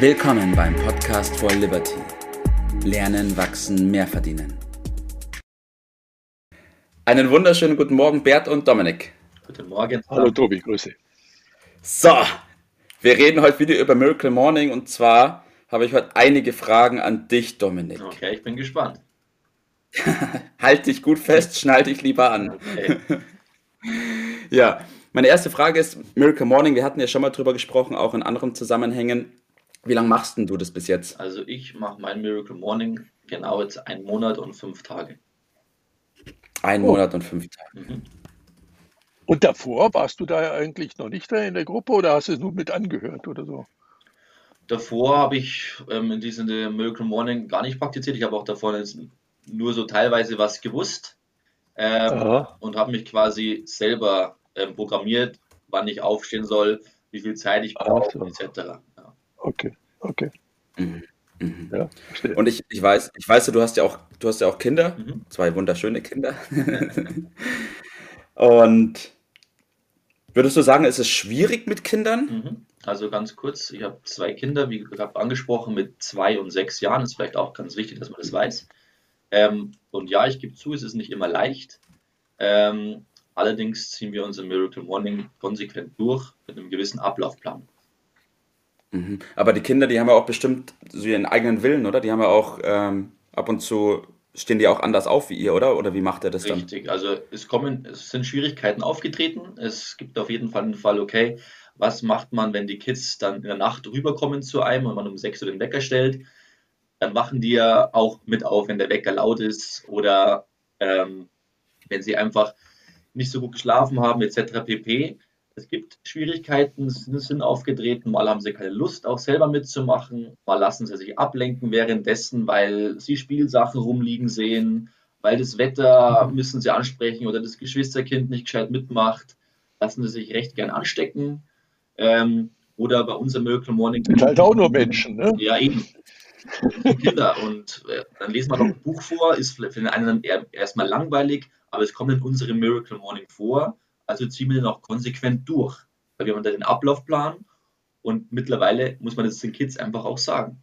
Willkommen beim Podcast for Liberty. Lernen, wachsen, mehr verdienen. Einen wunderschönen guten Morgen, Bert und Dominik. Guten Morgen. Hallo Tobi, Grüße. So, wir reden heute wieder über Miracle Morning und zwar habe ich heute einige Fragen an dich, Dominik. Okay, ich bin gespannt. halt dich gut fest, schnall dich lieber an. Okay. ja, meine erste Frage ist Miracle Morning. Wir hatten ja schon mal drüber gesprochen, auch in anderen Zusammenhängen. Wie lange machst denn du das bis jetzt? Also ich mache mein Miracle Morning genau jetzt einen Monat und fünf Tage. Ein oh. Monat und fünf Tage. Mhm. Und davor warst du da eigentlich noch nicht in der Gruppe oder hast du es nur mit angehört oder so? Davor habe ich ähm, in diesem Miracle Morning gar nicht praktiziert. Ich habe auch davor nur so teilweise was gewusst ähm, und habe mich quasi selber ähm, programmiert, wann ich aufstehen soll, wie viel Zeit ich brauche, so. etc. Okay, okay. Mhm. Mhm. Ja, und ich, ich weiß, ich weiß, du hast ja auch, du hast ja auch Kinder, mhm. zwei wunderschöne Kinder. und würdest du sagen, ist es schwierig mit Kindern? Mhm. Also ganz kurz, ich habe zwei Kinder, wie gerade angesprochen, mit zwei und sechs Jahren. Ist vielleicht auch ganz wichtig, dass man das weiß. Ähm, und ja, ich gebe zu, es ist nicht immer leicht. Ähm, allerdings ziehen wir unser Miracle Morning konsequent durch mit einem gewissen Ablaufplan. Mhm. Aber die Kinder, die haben ja auch bestimmt so ihren eigenen Willen, oder? Die haben ja auch ähm, ab und zu stehen die auch anders auf wie ihr, oder? Oder wie macht er das dann? Richtig, also es kommen, es sind Schwierigkeiten aufgetreten. Es gibt auf jeden Fall einen Fall, okay, was macht man, wenn die Kids dann in der Nacht rüberkommen zu einem und man um 6 Uhr den Wecker stellt? Dann wachen die ja auch mit auf, wenn der Wecker laut ist oder ähm, wenn sie einfach nicht so gut geschlafen haben, etc. pp. Es gibt Schwierigkeiten, sind aufgetreten, mal haben sie keine Lust, auch selber mitzumachen, mal lassen sie sich ablenken währenddessen, weil sie Spielsachen rumliegen sehen, weil das Wetter müssen sie ansprechen oder das Geschwisterkind nicht gescheit mitmacht, lassen sie sich recht gern anstecken. Ähm, oder bei unserem Miracle Morning. Sind halt auch nur Menschen, ne? Ja, eben. Kinder. Und äh, dann lesen wir noch ein Buch vor, ist für den einen erstmal langweilig, aber es kommt in unserem Miracle Morning vor. Also ziehen wir den auch konsequent durch. Weil wir haben da den Ablaufplan und mittlerweile muss man das den Kids einfach auch sagen.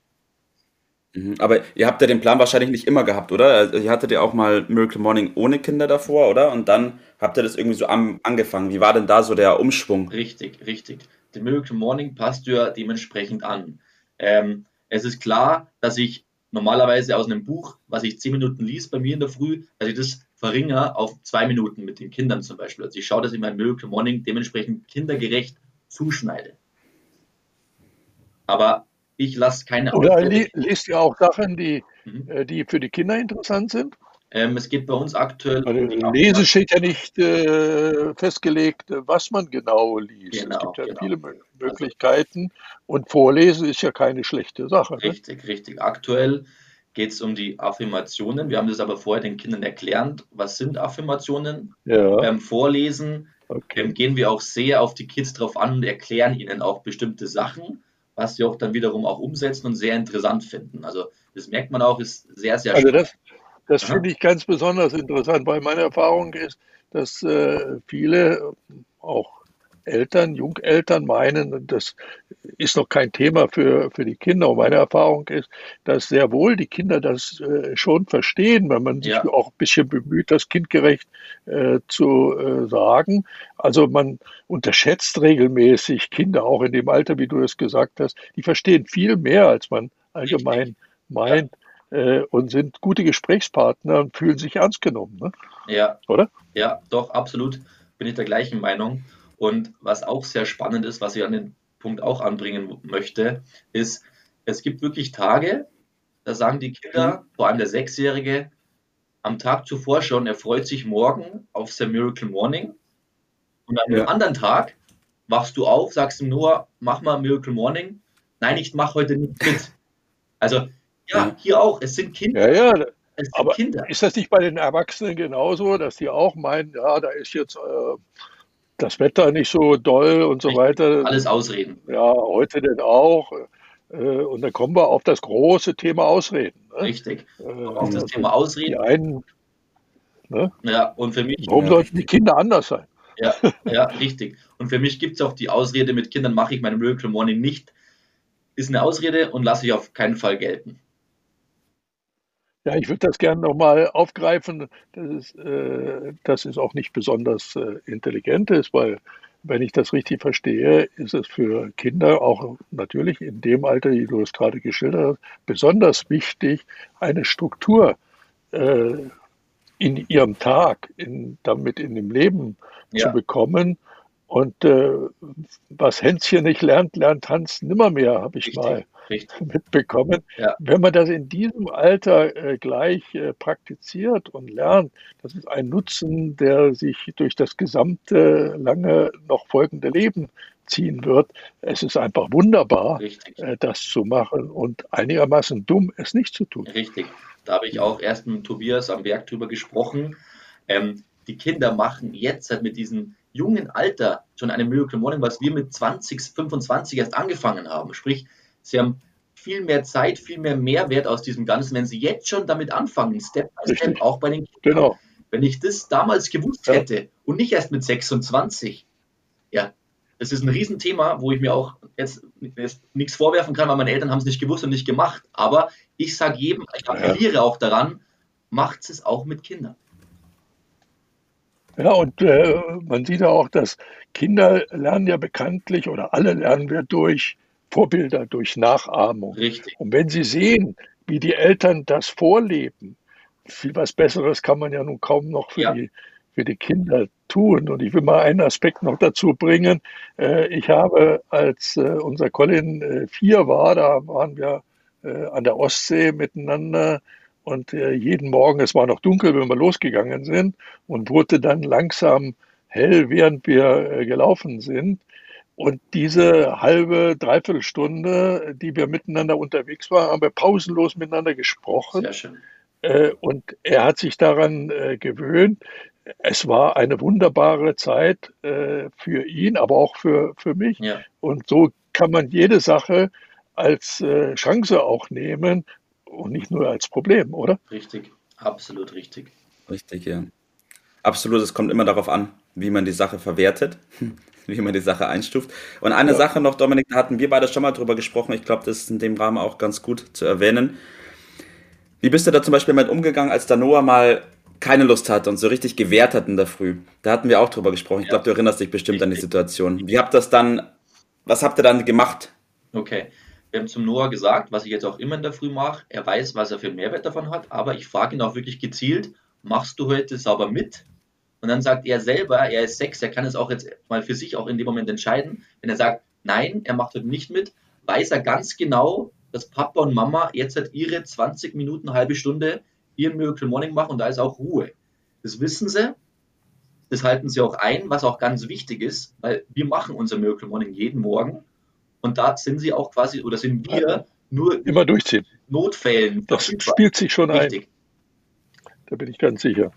Mhm, aber ihr habt ja den Plan wahrscheinlich nicht immer gehabt, oder? Also ihr hattet ja auch mal Miracle Morning ohne Kinder davor, oder? Und dann habt ihr das irgendwie so am, angefangen. Wie war denn da so der Umschwung? Richtig, richtig den Miracle Morning passt ja dementsprechend an. Ähm, es ist klar, dass ich normalerweise aus einem Buch, was ich zehn Minuten liest bei mir in der Früh, dass ich das verringere auf zwei Minuten mit den Kindern zum Beispiel. Also ich schaue, dass ich mein Miracle Morning dementsprechend kindergerecht zuschneide. Aber ich lasse keine Oder li liest ihr auch Sachen, die, mhm. Äh, die für die Kinder interessant sind? Ähm, es geht bei uns aktuell. Bei um Lese steht ja nicht äh, festgelegt, was man genau liest. Genau, es gibt ja genau. viele also Möglichkeiten und Vorlesen ist ja keine schlechte Sache. Richtig, ne? richtig. Aktuell geht es um die Affirmationen. Wir haben das aber vorher den Kindern erklärt. Was sind Affirmationen? Ja. Beim Vorlesen okay. ähm, gehen wir auch sehr auf die Kids drauf an und erklären ihnen auch bestimmte Sachen, was sie auch dann wiederum auch umsetzen und sehr interessant finden. Also das merkt man auch, ist sehr, sehr also das, das finde ich ganz besonders interessant, weil meine Erfahrung ist, dass äh, viele, auch Eltern, Jungeltern meinen, das ist noch kein Thema für, für die Kinder. Und meine Erfahrung ist, dass sehr wohl die Kinder das äh, schon verstehen, wenn man sich ja. auch ein bisschen bemüht, das kindgerecht äh, zu äh, sagen. Also man unterschätzt regelmäßig Kinder, auch in dem Alter, wie du es gesagt hast, die verstehen viel mehr, als man allgemein meint. Ja äh, und sind gute Gesprächspartner und fühlen sich ernst genommen. Ne? Ja. Oder? Ja, doch, absolut. Bin ich der gleichen Meinung. Und was auch sehr spannend ist, was ich an den Punkt auch anbringen möchte, ist, es gibt wirklich Tage, da sagen die Kinder, mhm. vor allem der Sechsjährige, am Tag zuvor schon, er freut sich morgen auf sein Miracle Morning. Und an ja. einem anderen Tag wachst du auf, sagst ihm nur, mach mal Miracle Morning. Nein, ich mache heute nicht mit. Also ja, hier auch. Es sind Kinder. Ja, ja. Aber Kinder. ist das nicht bei den Erwachsenen genauso, dass die auch meinen, ja, da ist jetzt äh, das Wetter nicht so doll und so Richtig. weiter? Alles Ausreden. Ja, heute denn auch. Äh, und dann kommen wir auf das große Thema Ausreden. Ne? Richtig. Äh, auf das Thema Ausreden. Die einen, ne? Ja, und für mich. Warum sollten die Kinder anders sein? Ja, ja richtig. Und für mich gibt es auch die Ausrede, mit Kindern mache ich meine Miracle Morning nicht, ist eine Ausrede und lasse ich auf keinen Fall gelten. Ja, ich würde das gerne nochmal aufgreifen. Das ist, äh, das ist auch nicht besonders äh, intelligent ist, weil wenn ich das richtig verstehe, ist es für Kinder auch natürlich in dem Alter, wie du es gerade geschildert hast, besonders wichtig, eine Struktur äh, in ihrem Tag, in, damit in dem Leben ja. zu bekommen. Und äh, was Hänschen nicht lernt, lernt Hans nimmermehr, habe ich Richtig. mal Richtig. mitbekommen. Ja. Wenn man das in diesem Alter äh, gleich äh, praktiziert und lernt, das ist ein Nutzen, der sich durch das gesamte lange noch folgende Leben ziehen wird. Es ist einfach wunderbar, äh, das zu machen und einigermaßen dumm, es nicht zu tun. Richtig. Da habe ich auch erst mit Tobias am Werk drüber gesprochen. Ähm, die Kinder machen jetzt halt mit diesem jungen Alter schon eine Miracle Morning, was wir mit 20, 25 erst angefangen haben. Sprich, Sie haben viel mehr Zeit, viel mehr Mehrwert aus diesem Ganzen, wenn Sie jetzt schon damit anfangen, Step by Step, auch bei den Kindern. Genau. Wenn ich das damals gewusst ja. hätte und nicht erst mit 26, ja, das ist ein Riesenthema, wo ich mir auch jetzt, jetzt nichts vorwerfen kann, weil meine Eltern haben es nicht gewusst und nicht gemacht. Aber ich sage jedem, ich appelliere ja. auch daran, macht es auch mit Kindern. Ja, und äh, man sieht ja auch, dass Kinder lernen ja bekanntlich oder alle lernen wir durch Vorbilder, durch Nachahmung. Richtig. Und wenn Sie sehen, wie die Eltern das vorleben, viel was Besseres kann man ja nun kaum noch für, ja. die, für die Kinder tun. Und ich will mal einen Aspekt noch dazu bringen. Äh, ich habe, als äh, unser Colin äh, vier war, da waren wir an der Ostsee miteinander und jeden Morgen, es war noch dunkel, wenn wir losgegangen sind und wurde dann langsam hell, während wir gelaufen sind. Und diese halbe, dreiviertel Stunde, die wir miteinander unterwegs waren, haben wir pausenlos miteinander gesprochen. Sehr schön. Äh, und er hat sich daran äh, gewöhnt. Es war eine wunderbare Zeit äh, für ihn, aber auch für, für mich. Ja. Und so kann man jede Sache als Chance auch nehmen und nicht nur als Problem, oder? Richtig, absolut richtig. Richtig, ja. Absolut, es kommt immer darauf an, wie man die Sache verwertet. wie man die Sache einstuft. Und eine ja. Sache noch, Dominik, da hatten wir beide schon mal drüber gesprochen. Ich glaube, das ist in dem Rahmen auch ganz gut zu erwähnen. Wie bist du da zum Beispiel mit umgegangen, als der Noah mal keine Lust hatte und so richtig gewehrt hat in der Früh? Da hatten wir auch drüber gesprochen. Ich glaube, du erinnerst dich bestimmt an die Situation. Wie habt das dann, was habt ihr dann gemacht? Okay. Wir haben zum Noah gesagt, was ich jetzt auch immer in der Früh mache. Er weiß, was er für einen Mehrwert davon hat, aber ich frage ihn auch wirklich gezielt, machst du heute sauber mit? Und dann sagt er selber, er ist sechs, er kann es auch jetzt mal für sich auch in dem Moment entscheiden. Wenn er sagt, nein, er macht heute nicht mit, weiß er ganz genau, dass Papa und Mama jetzt halt ihre 20 Minuten, halbe Stunde ihren Miracle Morning machen und da ist auch Ruhe. Das wissen sie, das halten sie auch ein, was auch ganz wichtig ist, weil wir machen unser Miracle Morning jeden Morgen und da sind sie auch quasi, oder sind wir nur immer durchziehen. Notfällen. Das spielt sich schon Richtig. ein. Da bin ich ganz sicher.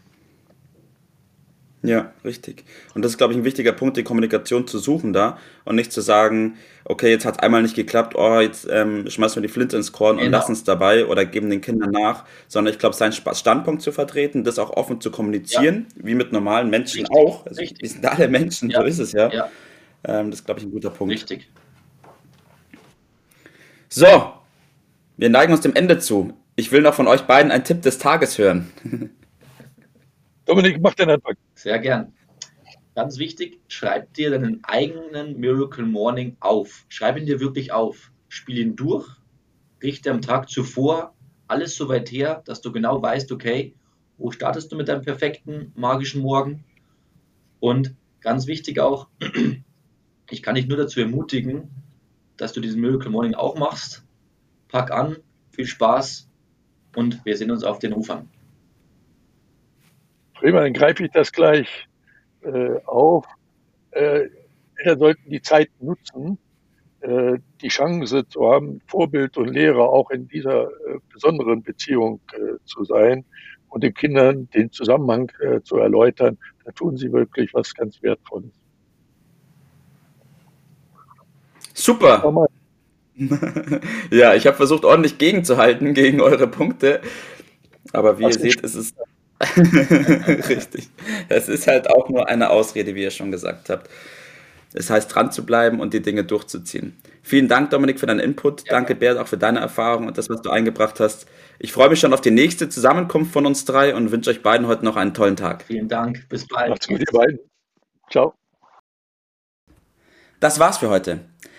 Ja, richtig. Und das ist, glaube ich, ein wichtiger Punkt, die Kommunikation zu suchen da und nicht zu sagen, okay, jetzt hat es einmal nicht geklappt, oh, jetzt ähm, schmeißen wir die Flinte ins Korn genau. und lassen es dabei oder geben den Kindern nach, sondern ich glaube, seinen Standpunkt zu vertreten, das auch offen zu kommunizieren, ja. wie mit normalen Menschen richtig. auch. Also, richtig. wir sind alle Menschen, ja. so ist es ja. ja. Ähm, das ist, glaube ich, ein guter Punkt. Richtig. So, wir neigen uns dem Ende zu. Ich will noch von euch beiden einen Tipp des Tages hören. Dominik, mach den Anfang. Sehr gern. Ganz wichtig, schreib dir deinen eigenen Miracle Morning auf. Schreib ihn dir wirklich auf. Spiel ihn durch. Richte am Tag zuvor alles so weit her, dass du genau weißt, okay, wo startest du mit deinem perfekten magischen Morgen? Und ganz wichtig auch, ich kann dich nur dazu ermutigen, dass du diesen Miracle Morning auch machst. Pack an, viel Spaß und wir sehen uns auf den Ufern. Prima, dann greife ich das gleich äh, auf. Äh, sollten die Zeit nutzen, äh, die Chance zu haben, Vorbild und Lehrer auch in dieser äh, besonderen Beziehung äh, zu sein und den Kindern den Zusammenhang äh, zu erläutern. Da tun sie wirklich was ganz Wertvolles. Super. ja, ich habe versucht, ordentlich gegenzuhalten gegen eure Punkte. Aber wie ihr seht, ist es Richtig. Es ist halt auch nur eine Ausrede, wie ihr schon gesagt habt. Es heißt, dran zu bleiben und die Dinge durchzuziehen. Vielen Dank, Dominik, für deinen Input. Ja. Danke, Bert, auch für deine Erfahrung und das, was du eingebracht hast. Ich freue mich schon auf die nächste Zusammenkunft von uns drei und wünsche euch beiden heute noch einen tollen Tag. Vielen Dank. Bis bald. Macht's gut, ihr beiden. Ciao. Das war's für heute.